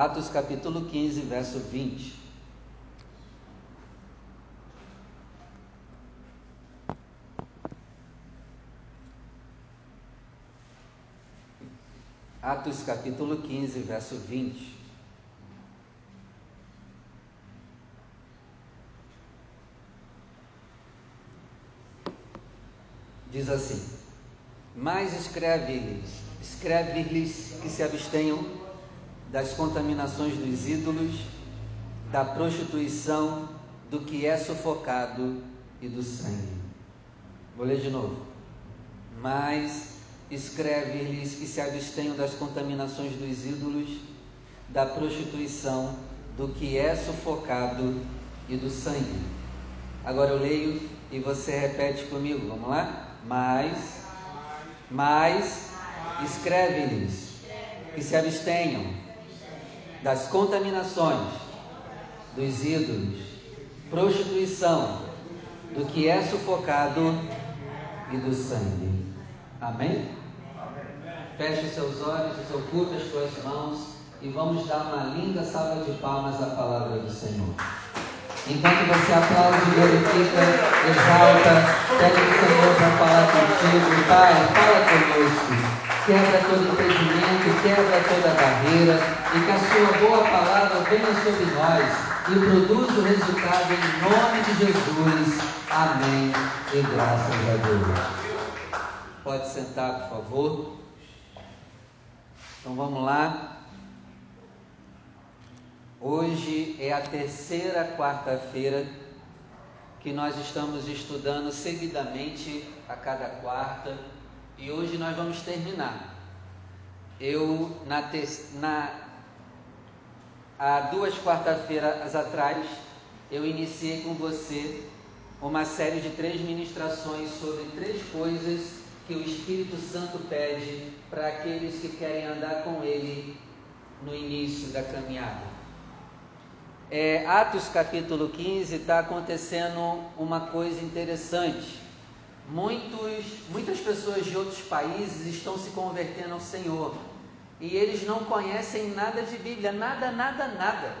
Atos capítulo 15, verso 20. Atos capítulo 15, verso 20. Diz assim: Mas escreve-lhes, escreve-lhes que se abstenham das contaminações dos ídolos, da prostituição, do que é sufocado e do sangue. Vou ler de novo. Mas escreve-lhes que se abstenham das contaminações dos ídolos, da prostituição, do que é sufocado e do sangue. Agora eu leio e você repete comigo, vamos lá? Mas, mas, escreve-lhes que se abstenham das contaminações dos ídolos, prostituição, do que é sufocado e do sangue. Amém? Feche os seus olhos, desocupe as tuas mãos e vamos dar uma linda salva de palmas à palavra do Senhor. Enquanto você aplaude, glorifica, exalta, pede o Senhor para falar contigo. Pai, fala conosco. Quebra todo impedimento, quebra toda barreira e que a sua boa palavra venha sobre nós e produza o resultado em nome de Jesus. Amém. E graças a Deus. Pode sentar, por favor. Então vamos lá. Hoje é a terceira quarta-feira que nós estamos estudando seguidamente a cada quarta e hoje nós vamos terminar. Eu na, te, na há duas quarta-feiras atrás eu iniciei com você uma série de três ministrações sobre três coisas que o Espírito Santo pede para aqueles que querem andar com Ele no início da caminhada é, Atos capítulo 15 está acontecendo uma coisa interessante. Muitos, muitas pessoas de outros países estão se convertendo ao Senhor e eles não conhecem nada de Bíblia, nada, nada, nada.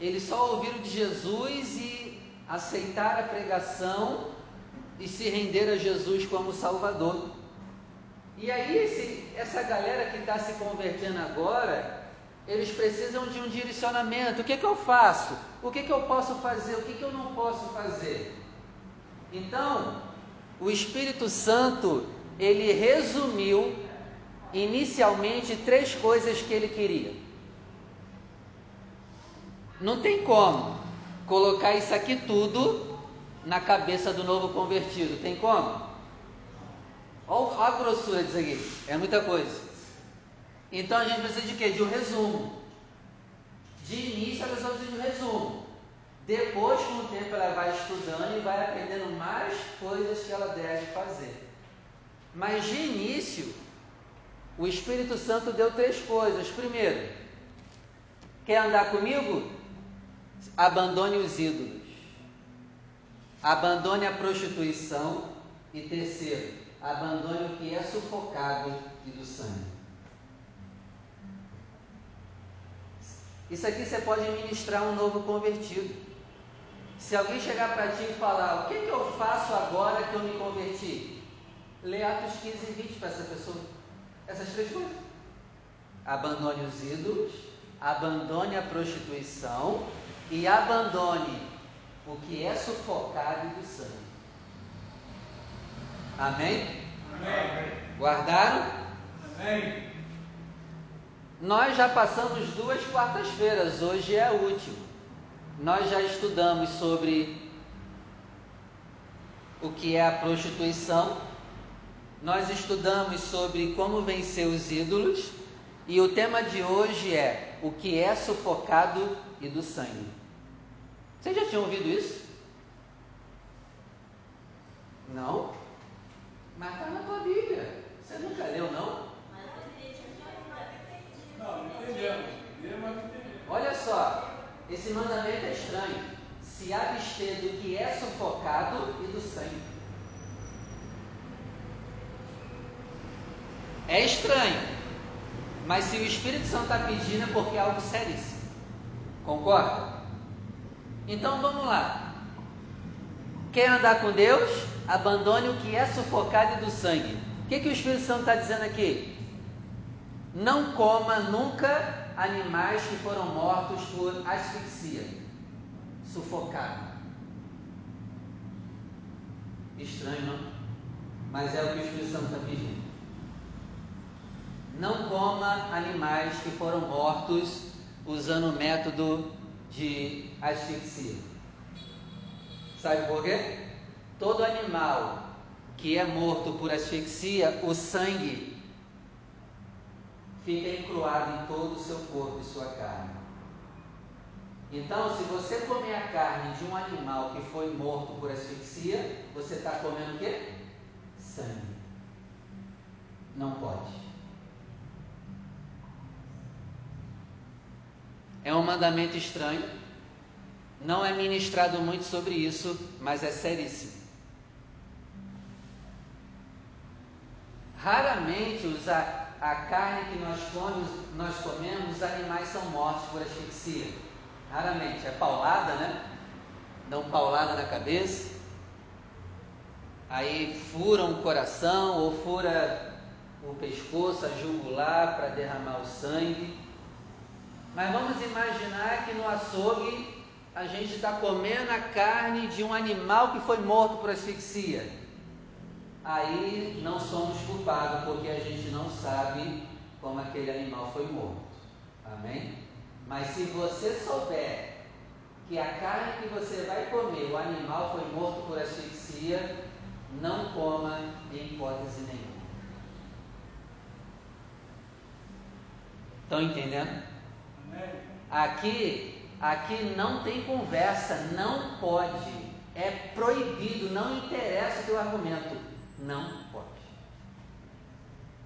Eles só ouviram de Jesus e aceitaram a pregação e se renderam a Jesus como Salvador. E aí, esse, essa galera que está se convertendo agora, eles precisam de um direcionamento. O que, que eu faço? O que, que eu posso fazer? O que, que eu não posso fazer? Então, o Espírito Santo, ele resumiu inicialmente três coisas que ele queria. Não tem como colocar isso aqui tudo na cabeça do novo convertido. Tem como? Olha a grossura disso aqui. É muita coisa. Então a gente precisa de quê? De um resumo. De início a pessoa precisa de um resumo. Depois, com o tempo, ela vai estudando e vai aprendendo mais coisas que ela deve fazer. Mas de início, o Espírito Santo deu três coisas. Primeiro, quer andar comigo? Abandone os ídolos. Abandone a prostituição. E terceiro, abandone o que é sufocado e do sangue. Isso aqui você pode ministrar um novo convertido. Se alguém chegar para ti e falar, o que, que eu faço agora que eu me converti? Lê Atos 15 e 20 para essa pessoa. Essas três coisas. Abandone os ídolos, abandone a prostituição e abandone o que é sufocado do sangue. Amém? Amém. Guardaram? Amém. Nós já passamos duas quartas-feiras, hoje é a última. Nós já estudamos sobre o que é a prostituição, nós estudamos sobre como vencer os ídolos, e o tema de hoje é o que é sufocado e do sangue. Vocês já tinham ouvido isso? Não? Mas está na tua Bíblia. Você nunca leu, não? Olha só, esse mandamento é estranho. Se abster do que é sufocado e do sangue. É estranho. Mas se o Espírito Santo está pedindo é porque é algo seríssimo. Concorda? Então vamos lá. Quer andar com Deus? Abandone o que é sufocado do sangue. O que, que o Espírito Santo está dizendo aqui? Não coma nunca animais que foram mortos por asfixia, sufocado. Estranho, não? Mas é o que o Espírito Santo está pedindo. Não coma animais que foram mortos usando o método de asfixia. Sabe por quê? Todo animal que é morto por asfixia, o sangue fica encruado em todo o seu corpo e sua carne. Então, se você comer a carne de um animal que foi morto por asfixia, você está comendo o quê? Sangue. Não pode. É um mandamento estranho. Não é ministrado muito sobre isso, mas é seríssimo. Raramente os, a carne que nós comemos, nós comemos, os animais são mortos por asfixia. Raramente. É paulada, né? Dão paulada na cabeça. Aí furam o coração ou fura o pescoço, a jugular para derramar o sangue. Mas vamos imaginar que no açougue a gente está comendo a carne de um animal que foi morto por asfixia. Aí não somos culpados porque a gente não sabe como aquele animal foi morto. Amém? Mas se você souber que a carne que você vai comer, o animal foi morto por asfixia, não coma em hipótese nenhuma. Estão entendendo? Aqui, aqui não tem conversa, não pode, é proibido, não interessa o teu argumento, não pode.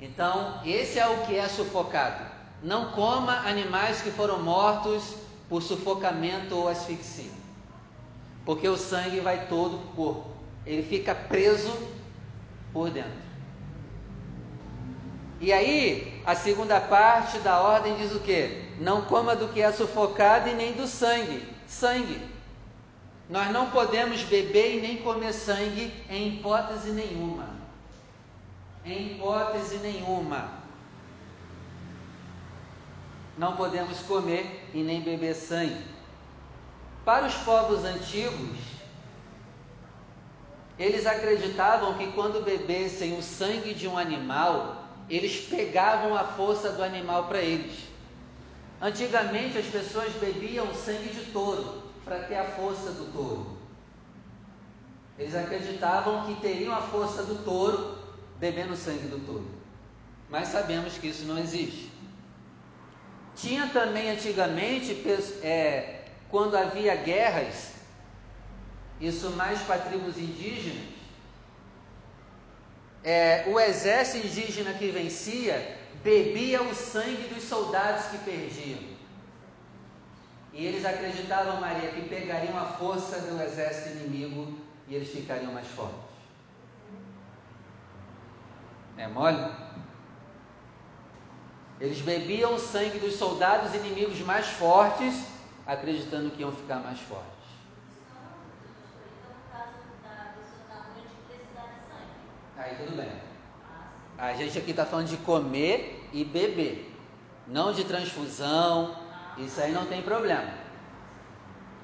Então, esse é o que é sufocado. Não coma animais que foram mortos por sufocamento ou asfixia, porque o sangue vai todo para o corpo, ele fica preso por dentro. E aí, a segunda parte da ordem diz o que? Não coma do que é sufocado e nem do sangue. Sangue. Nós não podemos beber e nem comer sangue em hipótese nenhuma. Em hipótese nenhuma. Não podemos comer e nem beber sangue. Para os povos antigos, eles acreditavam que quando bebessem o sangue de um animal, eles pegavam a força do animal para eles. Antigamente as pessoas bebiam sangue de touro para ter a força do touro. Eles acreditavam que teriam a força do touro bebendo o sangue do touro. Mas sabemos que isso não existe. Tinha também antigamente, é, quando havia guerras, isso mais para tribos indígenas, é, o exército indígena que vencia bebia o sangue dos soldados que perdiam. E eles acreditavam, Maria, que pegariam a força do exército inimigo e eles ficariam mais fortes. É mole? Eles bebiam o sangue dos soldados inimigos mais fortes, acreditando que iam ficar mais fortes. Aí tudo bem. A gente aqui está falando de comer e beber, não de transfusão. Isso aí não tem problema.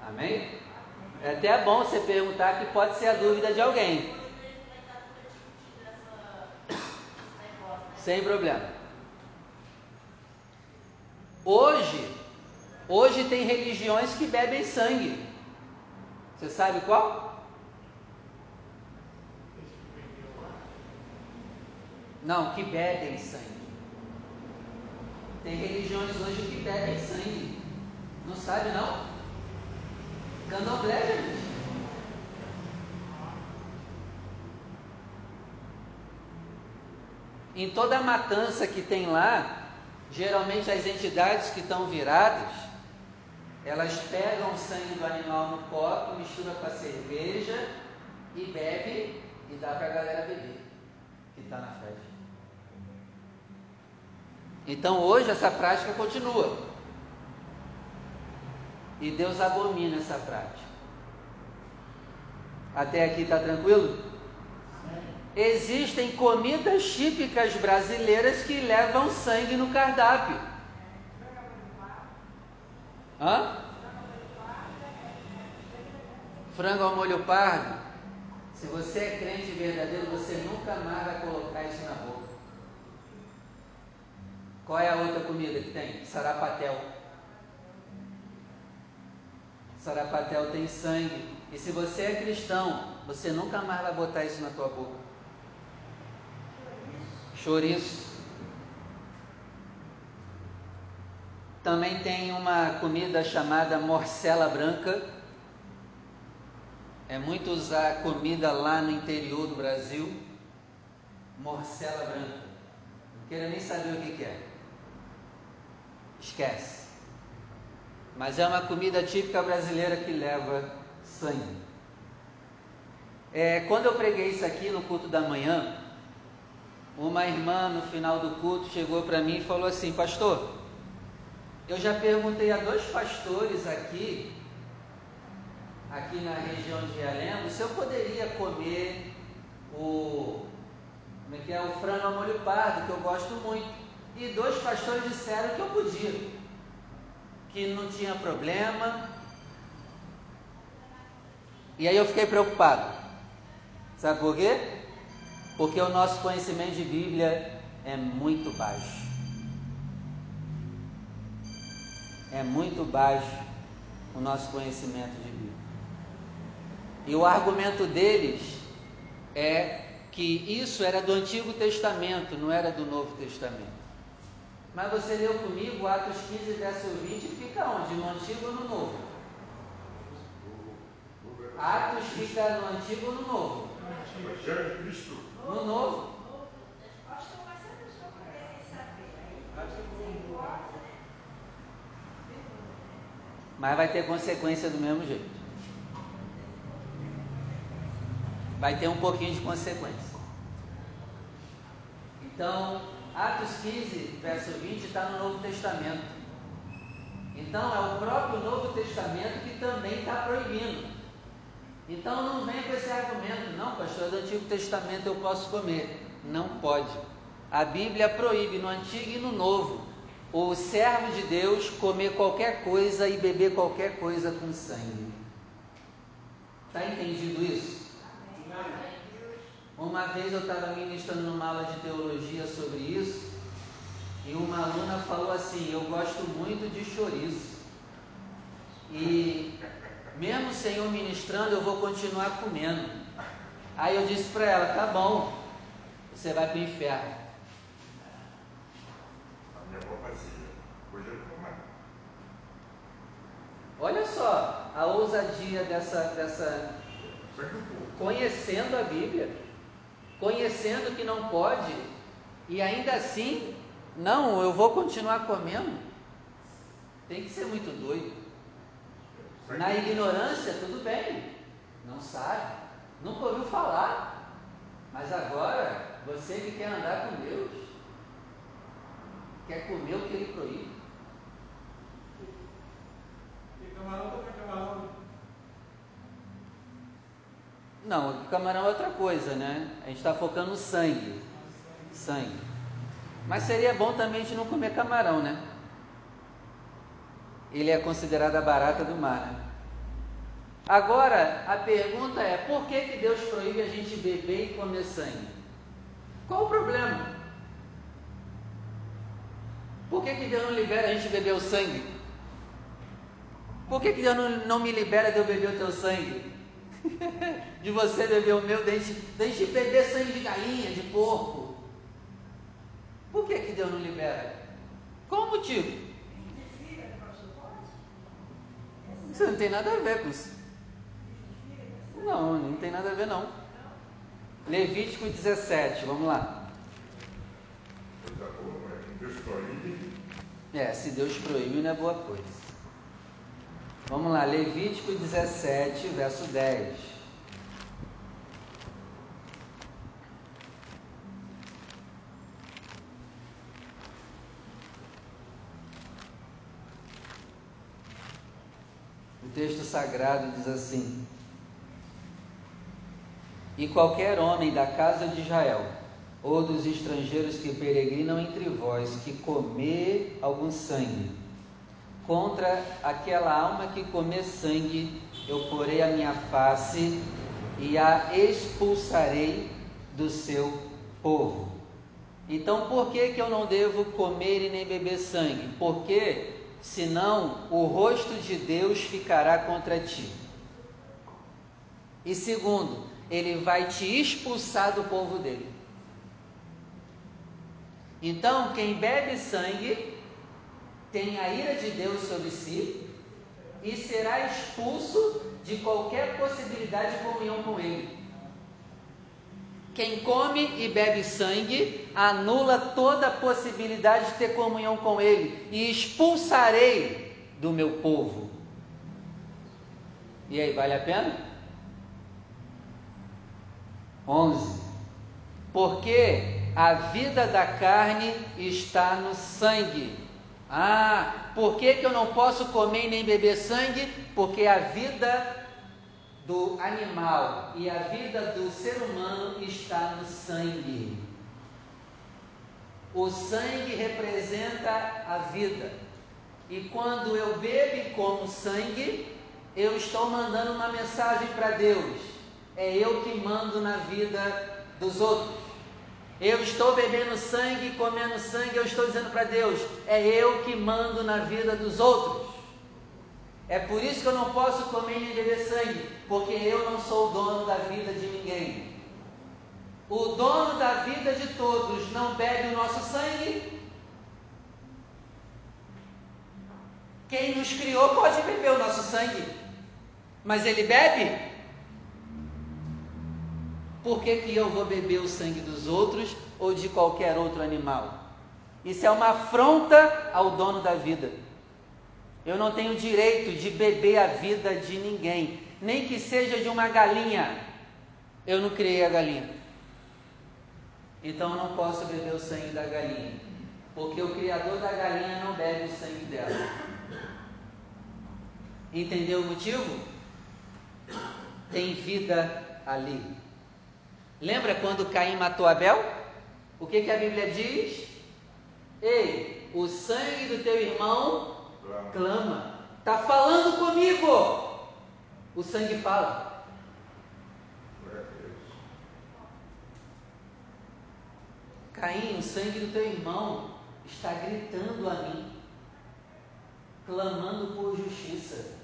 Amém? É até bom você perguntar que pode ser a dúvida de alguém. Sem problema. Hoje, hoje tem religiões que bebem sangue. Você sabe qual? Não, que bebem sangue. Tem religiões hoje que bebem sangue. Não sabe não? Candomblé, gente. Em toda a matança que tem lá, geralmente as entidades que estão viradas, elas pegam o sangue do animal no copo, mistura com a cerveja e bebe e dá para a galera beber que está na festa. Então hoje essa prática continua. E Deus abomina essa prática. Até aqui está tranquilo? Existem comidas típicas brasileiras que levam sangue no cardápio. Hã? Frango ao molho pardo. Se você é crente verdadeiro, você nunca mais vai colocar isso na boca. Qual é a outra comida que tem? Sarapatel. Sarapatel tem sangue. E se você é cristão, você nunca mais vai botar isso na tua boca. Chouriço. Também tem uma comida chamada morcela branca. É muito usar comida lá no interior do Brasil. Morcela branca. Não quero nem saber o que, que é. Esquece. Mas é uma comida típica brasileira que leva sangue. É, quando eu preguei isso aqui no culto da manhã, uma irmã no final do culto chegou para mim e falou assim: Pastor, eu já perguntei a dois pastores aqui, aqui na região de Realengo, se eu poderia comer o, como é que é, o frango ao molho pardo, que eu gosto muito. E dois pastores disseram que eu podia, que não tinha problema. E aí eu fiquei preocupado. Sabe por quê? Porque o nosso conhecimento de Bíblia é muito baixo. É muito baixo o nosso conhecimento de Bíblia. E o argumento deles é que isso era do Antigo Testamento, não era do Novo Testamento. Mas você leu comigo Atos 15, verso 20, fica onde? No Antigo ou no Novo? Atos fica no Antigo ou no Novo? No Novo. Mas vai ter consequência do mesmo jeito. Vai ter um pouquinho de consequência. Então, Atos 15, verso 20, está no Novo Testamento. Então, é o próprio Novo Testamento que também está proibindo. Então, não venha com esse argumento, não, pastor, do Antigo Testamento eu posso comer. Não pode. A Bíblia proíbe no Antigo e no Novo o servo de Deus comer qualquer coisa e beber qualquer coisa com sangue. Está entendido isso? Uma vez eu estava ministrando numa aula de teologia sobre isso, e uma aluna falou assim: Eu gosto muito de chouriço. E mesmo sem eu ministrando, eu vou continuar comendo. Aí eu disse para ela: Tá bom, você vai para o inferno. A minha avó fazia. Hoje eu não. Olha só a ousadia dessa, dessa. Conhecendo a Bíblia, conhecendo que não pode, e ainda assim, não, eu vou continuar comendo. Tem que ser muito doido. Na ignorância, tudo bem, não sabe, nunca ouviu falar, mas agora, você que quer andar com Deus, quer comer o que Ele proíbe. E camarão também, camarão. Não, o camarão é outra coisa, né? A gente está focando no sangue. Sangue. Mas seria bom também a gente não comer camarão, né? Ele é considerado a barata do mar, né? Agora, a pergunta é: por que, que Deus proíbe a gente beber e comer sangue? Qual o problema? Por que, que Deus não libera a gente beber o sangue? Por que, que Deus não, não me libera de eu beber o teu sangue? de você beber o meu, de a gente, de a gente beber sangue de galinha, de porco. Por que, que Deus não libera? Qual o motivo? Isso não tem nada a ver com isso. Não, não tem nada a ver não. Levítico 17, vamos lá. É, se Deus proíbe não é boa coisa. Vamos lá, Levítico 17, verso 10. O texto sagrado diz assim: E qualquer homem da casa de Israel, ou dos estrangeiros que peregrinam entre vós, que comer algum sangue, contra aquela alma que comer sangue, eu porei a minha face e a expulsarei do seu povo. Então, por que, que eu não devo comer e nem beber sangue? Porque, senão, o rosto de Deus ficará contra ti. E segundo, ele vai te expulsar do povo dele. Então, quem bebe sangue tem a ira de Deus sobre si e será expulso de qualquer possibilidade de comunhão com ele. Quem come e bebe sangue anula toda possibilidade de ter comunhão com ele e expulsarei do meu povo. E aí, vale a pena? 11. Porque a vida da carne está no sangue. Ah, por que, que eu não posso comer nem beber sangue? Porque a vida do animal e a vida do ser humano está no sangue. O sangue representa a vida. E quando eu bebo e como sangue, eu estou mandando uma mensagem para Deus. É eu que mando na vida dos outros. Eu estou bebendo sangue comendo sangue, eu estou dizendo para Deus: é eu que mando na vida dos outros. É por isso que eu não posso comer nem beber sangue, porque eu não sou o dono da vida de ninguém. O dono da vida de todos não bebe o nosso sangue. Quem nos criou pode beber o nosso sangue, mas ele bebe? Por que, que eu vou beber o sangue dos outros ou de qualquer outro animal? Isso é uma afronta ao dono da vida. Eu não tenho direito de beber a vida de ninguém, nem que seja de uma galinha. Eu não criei a galinha. Então eu não posso beber o sangue da galinha, porque o criador da galinha não bebe o sangue dela. Entendeu o motivo? Tem vida ali. Lembra quando Caim matou Abel? O que, que a Bíblia diz? Ei, o sangue do teu irmão clama. Está falando comigo. O sangue fala. Caim, o sangue do teu irmão está gritando a mim, clamando por justiça.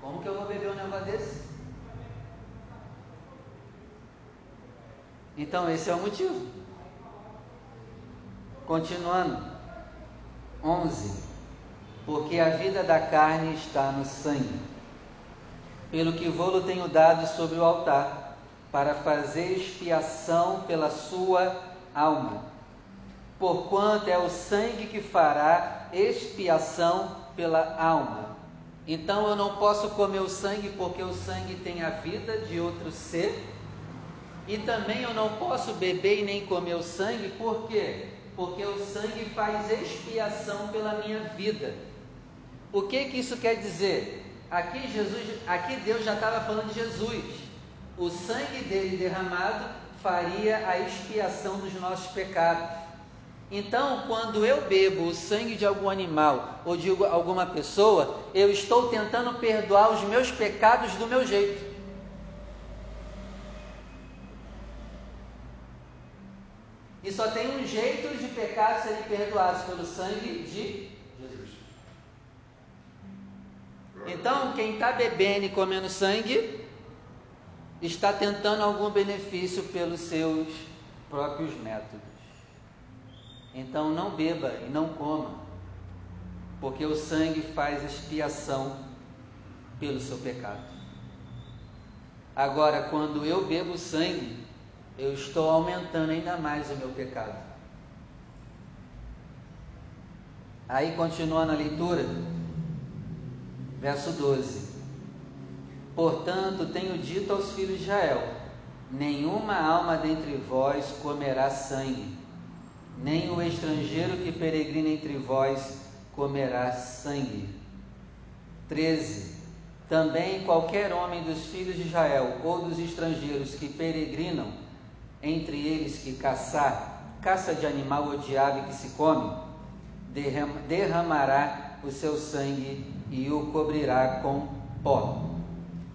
Como que eu vou beber um negócio desse? Então esse é o motivo. Continuando. 11. Porque a vida da carne está no sangue. Pelo que vou-lo tenho dado sobre o altar, para fazer expiação pela sua alma. Porquanto é o sangue que fará expiação pela alma. Então eu não posso comer o sangue, porque o sangue tem a vida de outro ser. E também eu não posso beber e nem comer o sangue, por quê? porque o sangue faz expiação pela minha vida. O que que isso quer dizer? Aqui Jesus, aqui Deus já estava falando de Jesus. O sangue dele derramado faria a expiação dos nossos pecados. Então, quando eu bebo o sangue de algum animal ou de alguma pessoa, eu estou tentando perdoar os meus pecados do meu jeito. Só tem um jeito de pecados serem perdoados pelo sangue de Jesus. Então, quem está bebendo e comendo sangue, está tentando algum benefício pelos seus próprios métodos. Então, não beba e não coma, porque o sangue faz expiação pelo seu pecado. Agora, quando eu bebo sangue, eu estou aumentando ainda mais o meu pecado. Aí continuando a leitura, verso 12: Portanto, tenho dito aos filhos de Israel: nenhuma alma dentre vós comerá sangue, nem o estrangeiro que peregrina entre vós comerá sangue. 13. Também qualquer homem dos filhos de Israel ou dos estrangeiros que peregrinam, entre eles que caçar, caça de animal ou de ave que se come, derramará o seu sangue e o cobrirá com pó.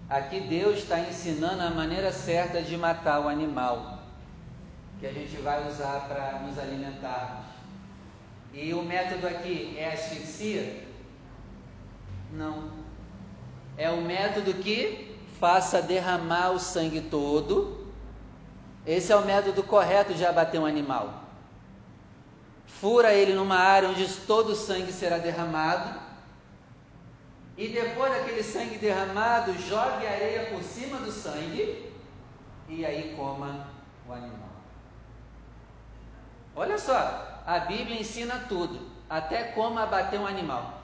Aqui Deus está ensinando a maneira certa de matar o animal que a gente vai usar para nos alimentarmos. E o método aqui é asfixia? Não. É o método que faça derramar o sangue todo. Esse é o método correto de abater um animal. Fura ele numa área onde todo o sangue será derramado. E depois daquele sangue derramado, jogue areia por cima do sangue. E aí coma o animal. Olha só, a Bíblia ensina tudo, até como abater um animal.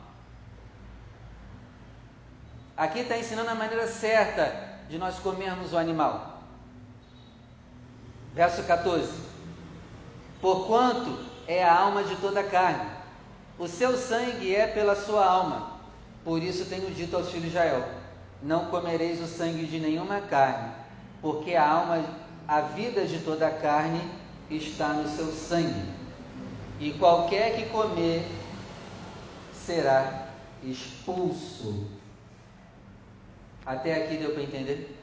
Aqui está ensinando a maneira certa de nós comermos o animal. Verso 14: Porquanto é a alma de toda a carne, o seu sangue é pela sua alma. Por isso tenho dito aos filhos de Israel: Não comereis o sangue de nenhuma carne, porque a alma, a vida de toda a carne está no seu sangue, e qualquer que comer será expulso. Até aqui deu para entender?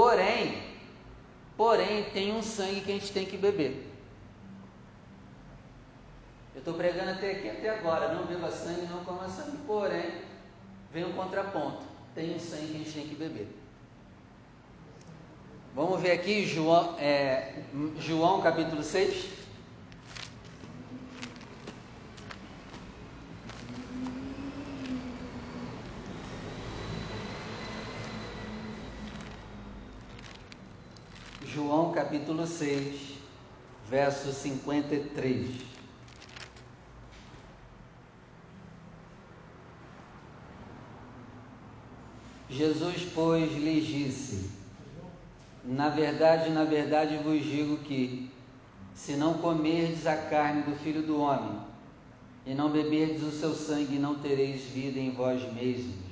Porém, porém, tem um sangue que a gente tem que beber. Eu estou pregando até aqui, até agora. Não beba sangue, não coma sangue. Porém, vem um contraponto. Tem um sangue que a gente tem que beber. Vamos ver aqui João, é, João capítulo 6. João capítulo 6, verso 53. Jesus, pois, lhes disse: Na verdade, na verdade vos digo que, se não comerdes a carne do filho do homem, e não beberdes o seu sangue, não tereis vida em vós mesmos.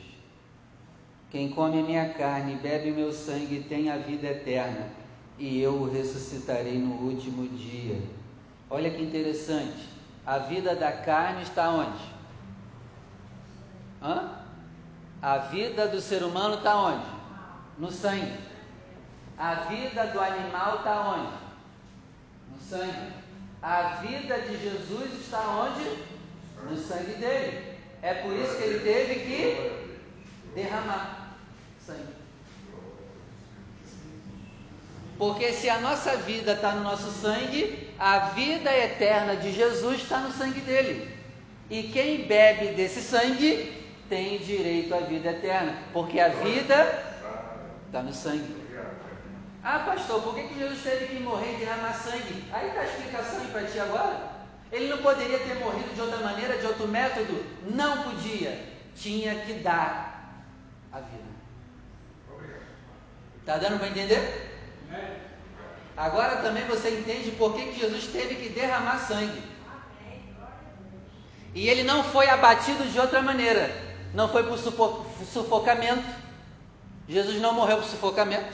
Quem come a minha carne e bebe o meu sangue tem a vida eterna, e eu o ressuscitarei no último dia. Olha que interessante. A vida da carne está onde? Hã? A vida do ser humano está onde? No sangue. A vida do animal está onde? No sangue. A vida de Jesus está onde? No sangue dele. É por isso que ele teve que derramar sangue. Porque se a nossa vida está no nosso sangue, a vida eterna de Jesus está no sangue dele. E quem bebe desse sangue tem direito à vida eterna, porque a vida está no sangue. Ah, pastor, por que, que Jesus teve que morrer e derramar sangue? Aí está a explicação para ti agora. Ele não poderia ter morrido de outra maneira, de outro método? Não podia. Tinha que dar a vida. Está dando para entender? Agora também você entende por que, Jesus teve que derramar sangue. E ele não foi abatido de outra maneira não foi por sufocamento. Jesus não morreu por sufocamento.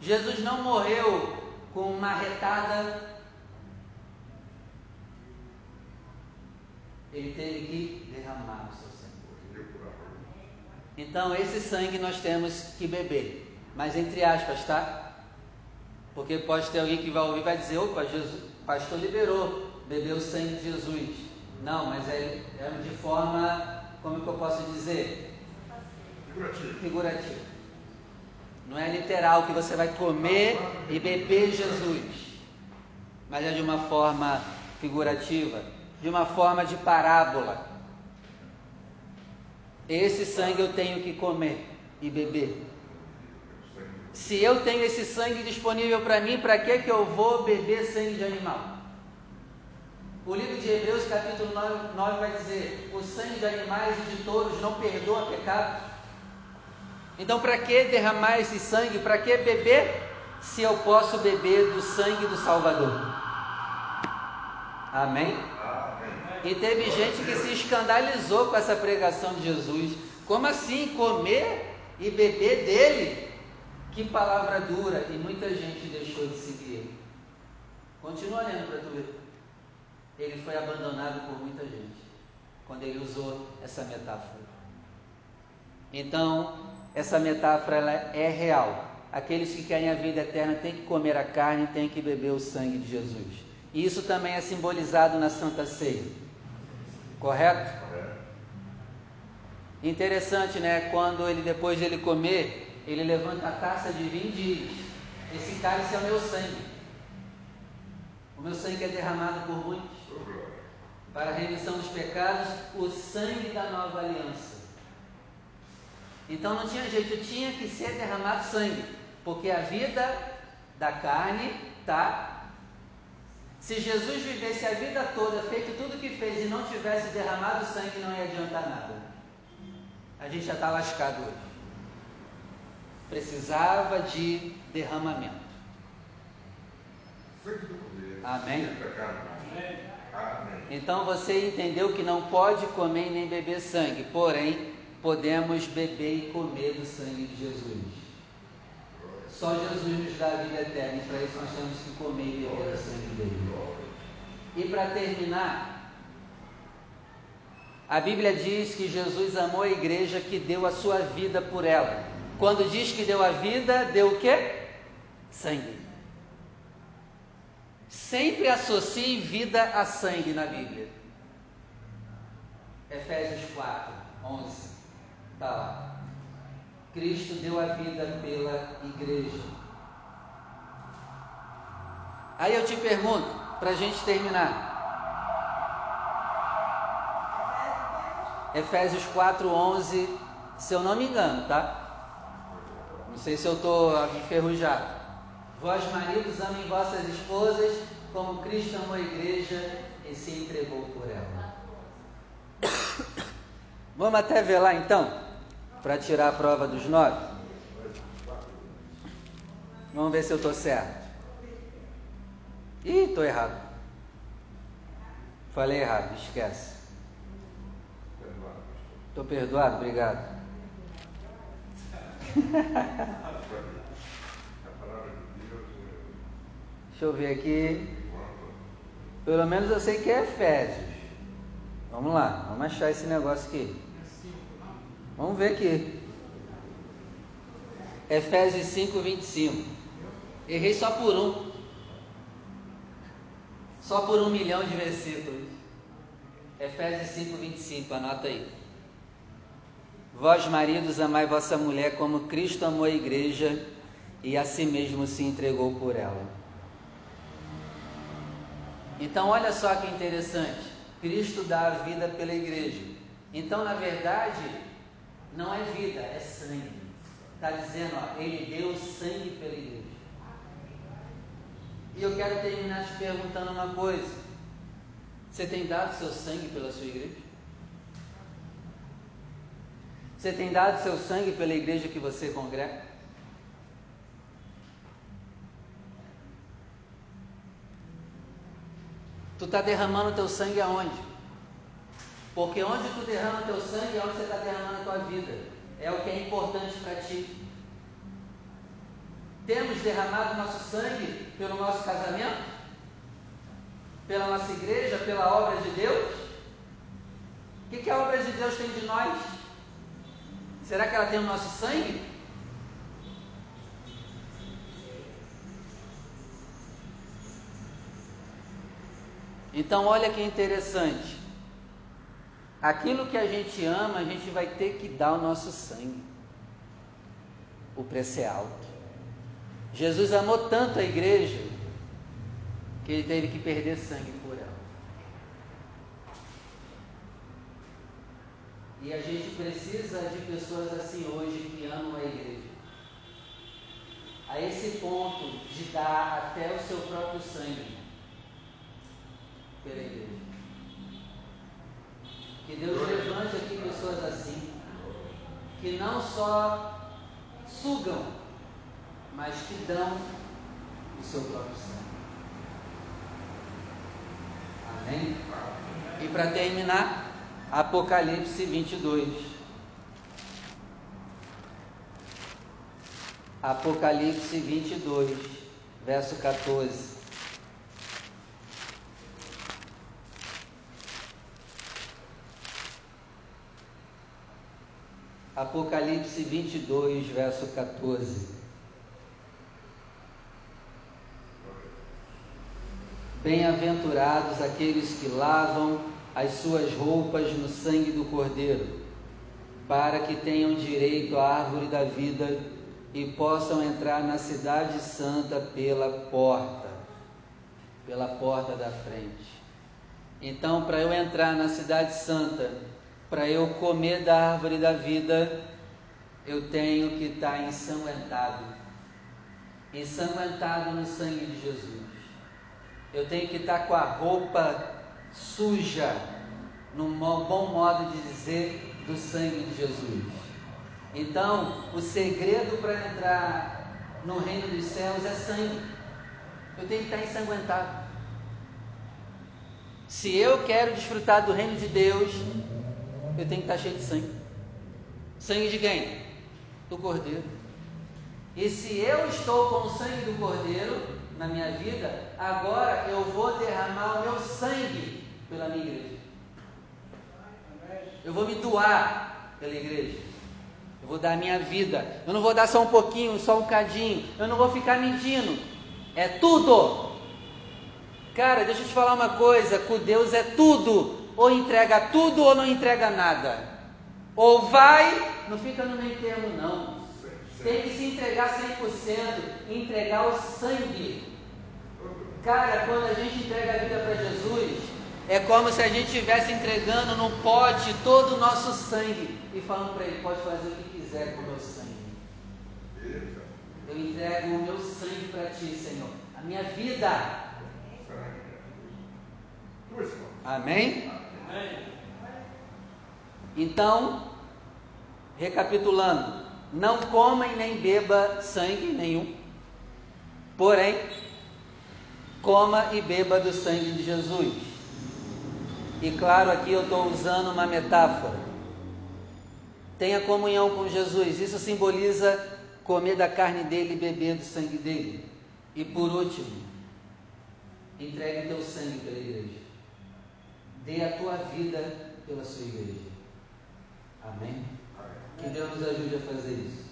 Jesus não morreu com uma retada. Ele teve que derramar o seu sangue. Então, esse sangue nós temos que beber. Mas entre aspas, tá? Porque pode ter alguém que vai ouvir e vai dizer: opa, Jesus, o pastor liberou, bebeu o sangue de Jesus. Não, mas é, é de forma como que eu posso dizer? Figurativo. Figurativo. Não é literal que você vai comer e beber Jesus, mas é de uma forma figurativa, de uma forma de parábola. Esse sangue eu tenho que comer e beber. Se eu tenho esse sangue disponível para mim, para que, que eu vou beber sangue de animal? O livro de Hebreus, capítulo 9, 9, vai dizer: O sangue de animais e de touros não perdoa pecados. Então, para que derramar esse sangue? Para que beber? se eu posso beber do sangue do Salvador? Amém? E teve gente que se escandalizou com essa pregação de Jesus. Como assim comer e beber dele? Que palavra dura! E muita gente deixou de seguir ele. Continua lendo para tu ver. Ele foi abandonado por muita gente quando ele usou essa metáfora. Então, essa metáfora ela é real. Aqueles que querem a vida eterna têm que comer a carne, têm que beber o sangue de Jesus. E isso também é simbolizado na Santa Ceia. Correto? Interessante, né? Quando ele depois de ele comer, ele levanta a taça de vinho e diz: Esse cálice é o meu sangue. O meu sangue é derramado por muitos para a remissão dos pecados, o sangue da nova aliança. Então não tinha jeito, tinha que ser derramado sangue, porque a vida da carne tá. Se Jesus vivesse a vida toda, feito tudo o que fez e não tivesse derramado sangue, não ia adiantar nada. A gente já está lascado hoje. Precisava de derramamento. Amém? Então você entendeu que não pode comer nem beber sangue, porém podemos beber e comer do sangue de Jesus. Só Jesus nos dá a vida eterna e para isso nós temos que comer e beber do sangue dele. E para terminar, a Bíblia diz que Jesus amou a igreja que deu a sua vida por ela. Quando diz que deu a vida, deu o quê? Sangue. Sempre associe vida a sangue na Bíblia. Efésios 4, 11. Está lá. Cristo deu a vida pela igreja. Aí eu te pergunto, para a gente terminar. Efésios 4, 11, se eu não me engano, tá? Não sei se eu estou enferrujado. Vós, maridos, amem vossas esposas como Cristo amou a igreja e se entregou por ela. Vamos até ver lá então, para tirar a prova dos nove. Vamos ver se eu estou certo. Ih, estou errado. Falei errado, esquece. Estou perdoado, obrigado. Deixa eu ver aqui. Pelo menos eu sei que é Efésios. Vamos lá, vamos achar esse negócio aqui. Vamos ver aqui. Efésios 5, 25. Errei só por um. Só por um milhão de versículos. Efésios 5, 25, anota aí. Vós, maridos, amai vossa mulher como Cristo amou a igreja e a si mesmo se entregou por ela então, olha só que interessante: Cristo dá a vida pela igreja. Então, na verdade, não é vida, é sangue. Está dizendo, ó, ele deu sangue pela igreja. E eu quero terminar te perguntando uma coisa: você tem dado seu sangue pela sua igreja? Você tem dado seu sangue pela igreja que você congrega? Tu está derramando teu sangue aonde? Porque onde tu derrama teu sangue é onde você está derramando a tua vida. É o que é importante para ti. Temos derramado nosso sangue pelo nosso casamento? Pela nossa igreja? Pela obra de Deus? O que, que a obra de Deus tem de nós? Será que ela tem o nosso sangue? Então, olha que interessante. Aquilo que a gente ama, a gente vai ter que dar o nosso sangue. O preço é alto. Jesus amou tanto a igreja que ele teve que perder sangue por ela. E a gente precisa de pessoas assim hoje que amam a igreja. A esse ponto de dar até o seu próprio sangue pela igreja. Que Deus levante aqui pessoas assim, que não só sugam, mas que dão o seu próprio sangue. Amém? E para terminar, Apocalipse 22. Apocalipse 22, verso 14. Apocalipse 22, verso 14. Bem-aventurados aqueles que lavam as suas roupas no sangue do Cordeiro, para que tenham direito à árvore da vida e possam entrar na Cidade Santa pela porta, pela porta da frente. Então, para eu entrar na Cidade Santa, para eu comer da árvore da vida, eu tenho que estar ensanguentado ensanguentado no sangue de Jesus. Eu tenho que estar com a roupa suja, num bom modo de dizer, do sangue de Jesus. Então, o segredo para entrar no reino dos céus é sangue. Eu tenho que estar ensanguentado. Se eu quero desfrutar do reino de Deus, eu tenho que estar cheio de sangue. Sangue de quem? Do Cordeiro. E se eu estou com o sangue do Cordeiro na minha vida, agora eu vou derramar o meu sangue pela minha igreja. Eu vou me doar pela igreja. Eu vou dar a minha vida. Eu não vou dar só um pouquinho, só um cadinho. Eu não vou ficar medindo. É tudo. Cara, deixa eu te falar uma coisa: com Deus é tudo. Ou entrega tudo ou não entrega nada. Ou vai, não fica no meio termo, não. Tem que se entregar 100%, entregar o sangue. Cara, quando a gente entrega a vida para Jesus, é como se a gente estivesse entregando num pote todo o nosso sangue e falando para ele: pode fazer o que quiser com o meu sangue. Eu entrego o meu sangue para ti, Senhor. A minha vida. Amém? Então, recapitulando: não coma e nem beba sangue nenhum, porém, coma e beba do sangue de Jesus. E claro, aqui eu estou usando uma metáfora. Tenha comunhão com Jesus, isso simboliza comer da carne dele e beber do sangue dele. E por último, entregue teu sangue pela igreja. Dê a tua vida pela sua igreja. Amém? Que Deus nos ajude a fazer isso.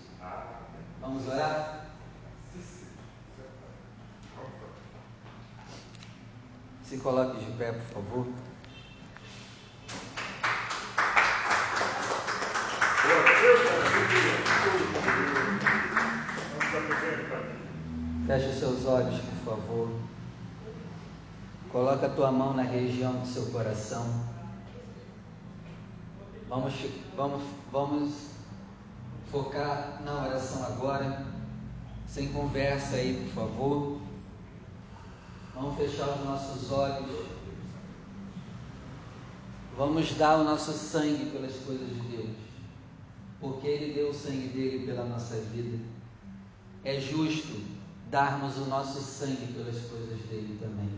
Vamos orar? Se coloque de pé, por favor. Feche seus olhos, por favor. Coloca a tua mão na região do seu coração. Vamos, vamos, vamos focar na oração agora. Sem conversa aí, por favor. Vamos fechar os nossos olhos. Vamos dar o nosso sangue pelas coisas de Deus. Porque Ele deu o sangue dele pela nossa vida. É justo darmos o nosso sangue pelas coisas dele também.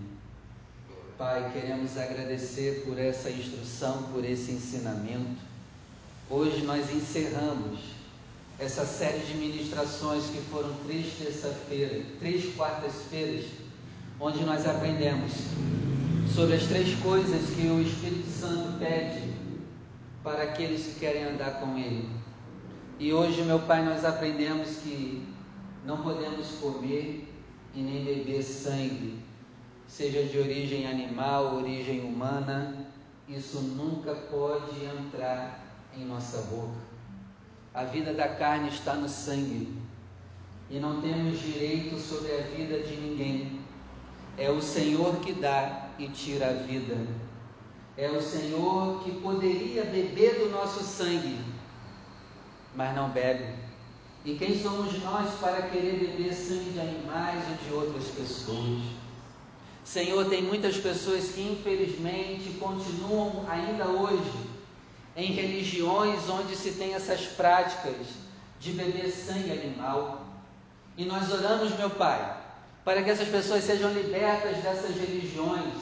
Pai, queremos agradecer por essa instrução, por esse ensinamento. Hoje nós encerramos essa série de ministrações que foram três terça-feiras, três quartas-feiras, onde nós aprendemos sobre as três coisas que o Espírito Santo pede para aqueles que querem andar com Ele. E hoje, meu Pai, nós aprendemos que não podemos comer e nem beber sangue, seja de origem animal, origem humana, isso nunca pode entrar em nossa boca. A vida da carne está no sangue e não temos direito sobre a vida de ninguém. É o Senhor que dá e tira a vida. É o Senhor que poderia beber do nosso sangue, mas não bebe e quem somos nós para querer beber sangue de animais ou de outras pessoas? Senhor, tem muitas pessoas que infelizmente continuam ainda hoje em religiões onde se tem essas práticas de beber sangue animal. E nós oramos, meu Pai, para que essas pessoas sejam libertas dessas religiões,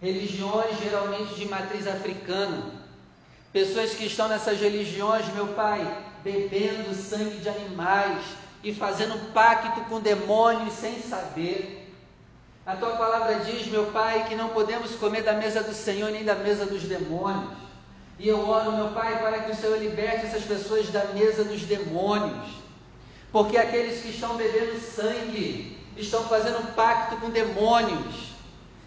religiões geralmente de matriz africana, pessoas que estão nessas religiões, meu Pai, bebendo sangue de animais e fazendo pacto com demônios sem saber. A tua palavra diz, meu Pai, que não podemos comer da mesa do Senhor nem da mesa dos demônios. E eu oro, meu Pai, para que o Senhor liberte essas pessoas da mesa dos demônios. Porque aqueles que estão bebendo sangue estão fazendo pacto com demônios,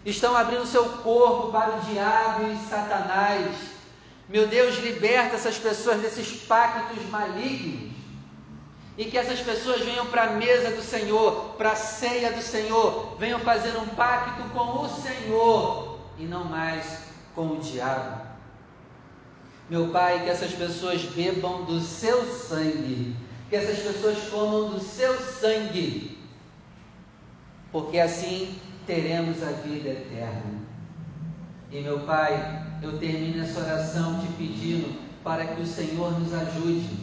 estão abrindo seu corpo para o diabo e Satanás. Meu Deus, liberta essas pessoas desses pactos malignos e que essas pessoas venham para a mesa do Senhor, para a ceia do Senhor, venham fazer um pacto com o Senhor e não mais com o diabo. Meu Pai, que essas pessoas bebam do seu sangue, que essas pessoas comam do seu sangue, porque assim teremos a vida eterna. E meu Pai, eu termino essa oração te pedindo para que o Senhor nos ajude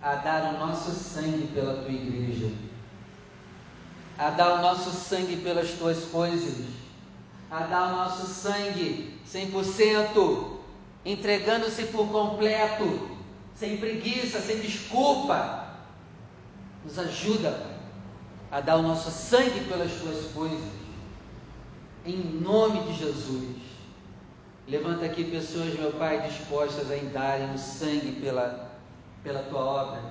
a dar o nosso sangue pela tua igreja, a dar o nosso sangue pelas tuas coisas, a dar o nosso sangue 100%, entregando-se por completo, sem preguiça, sem desculpa. Nos ajuda, Pai, a dar o nosso sangue pelas tuas coisas, em nome de Jesus. Levanta aqui pessoas, meu Pai, dispostas a darem o sangue pela pela tua obra.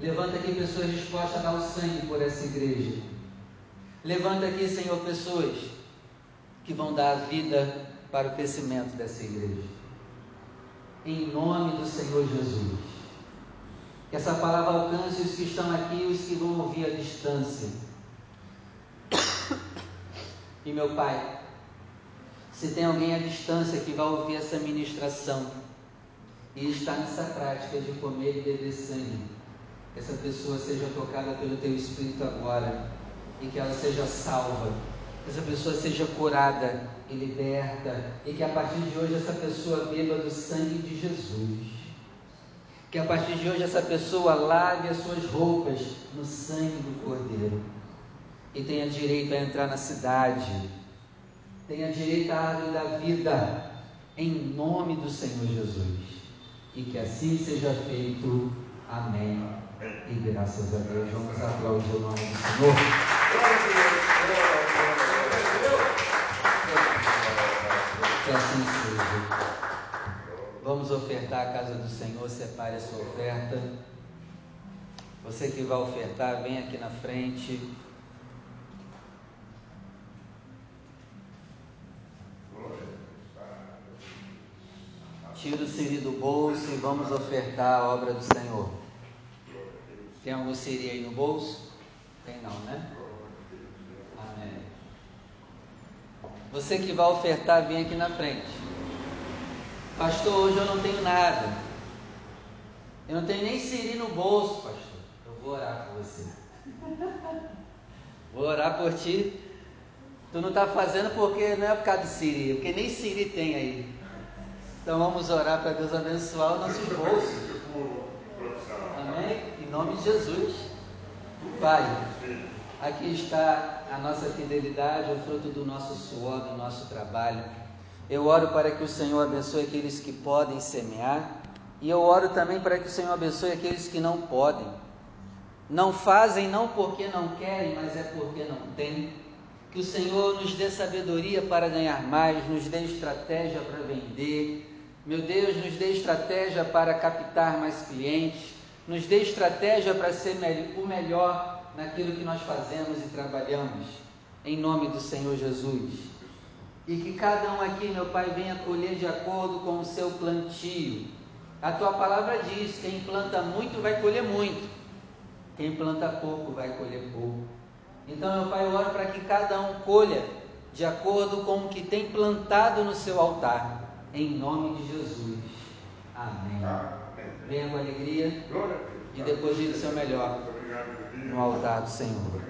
Levanta aqui pessoas dispostas a dar o sangue por essa igreja. Levanta aqui, Senhor, pessoas que vão dar a vida para o crescimento dessa igreja. Em nome do Senhor Jesus. Que essa palavra alcance os que estão aqui e os que vão ouvir à distância. E meu Pai, se tem alguém à distância que vai ouvir essa ministração, e está nessa prática de comer e beber sangue, que essa pessoa seja tocada pelo teu Espírito agora e que ela seja salva, essa pessoa seja curada e liberta e que a partir de hoje essa pessoa beba do sangue de Jesus. Que a partir de hoje essa pessoa lave as suas roupas no sangue do Cordeiro e tenha direito a entrar na cidade, tenha direito à árvore da vida, em nome do Senhor Jesus e que assim seja feito. Amém. E graças a Deus, vamos aplaudir o nome do Senhor. Ofertar a casa do Senhor, separe a sua oferta. Você que vai ofertar, vem aqui na frente. Tira o siri do bolso e vamos ofertar a obra do Senhor. Tem algum siri aí no bolso? Tem não, né? Amém. Você que vai ofertar, vem aqui na frente. Pastor, hoje eu não tenho nada. Eu não tenho nem siri no bolso, pastor. Eu vou orar por você. Vou orar por ti. Tu não está fazendo porque não é por causa do siri, é porque nem siri tem aí. Então vamos orar para Deus abençoar os nossos bolsos. Amém? Em nome de Jesus. Pai, aqui está a nossa fidelidade, o fruto do nosso suor, do nosso trabalho. Eu oro para que o Senhor abençoe aqueles que podem semear. E eu oro também para que o Senhor abençoe aqueles que não podem. Não fazem não porque não querem, mas é porque não têm. Que o Senhor nos dê sabedoria para ganhar mais, nos dê estratégia para vender, meu Deus, nos dê estratégia para captar mais clientes, nos dê estratégia para ser o melhor naquilo que nós fazemos e trabalhamos, em nome do Senhor Jesus. E que cada um aqui, meu Pai, venha colher de acordo com o seu plantio. A tua palavra diz: quem planta muito vai colher muito, quem planta pouco vai colher pouco. Então, meu Pai, eu oro para que cada um colha de acordo com o que tem plantado no seu altar em nome de Jesus. Amém. Venha com alegria e depois diga o seu melhor no altar do Senhor.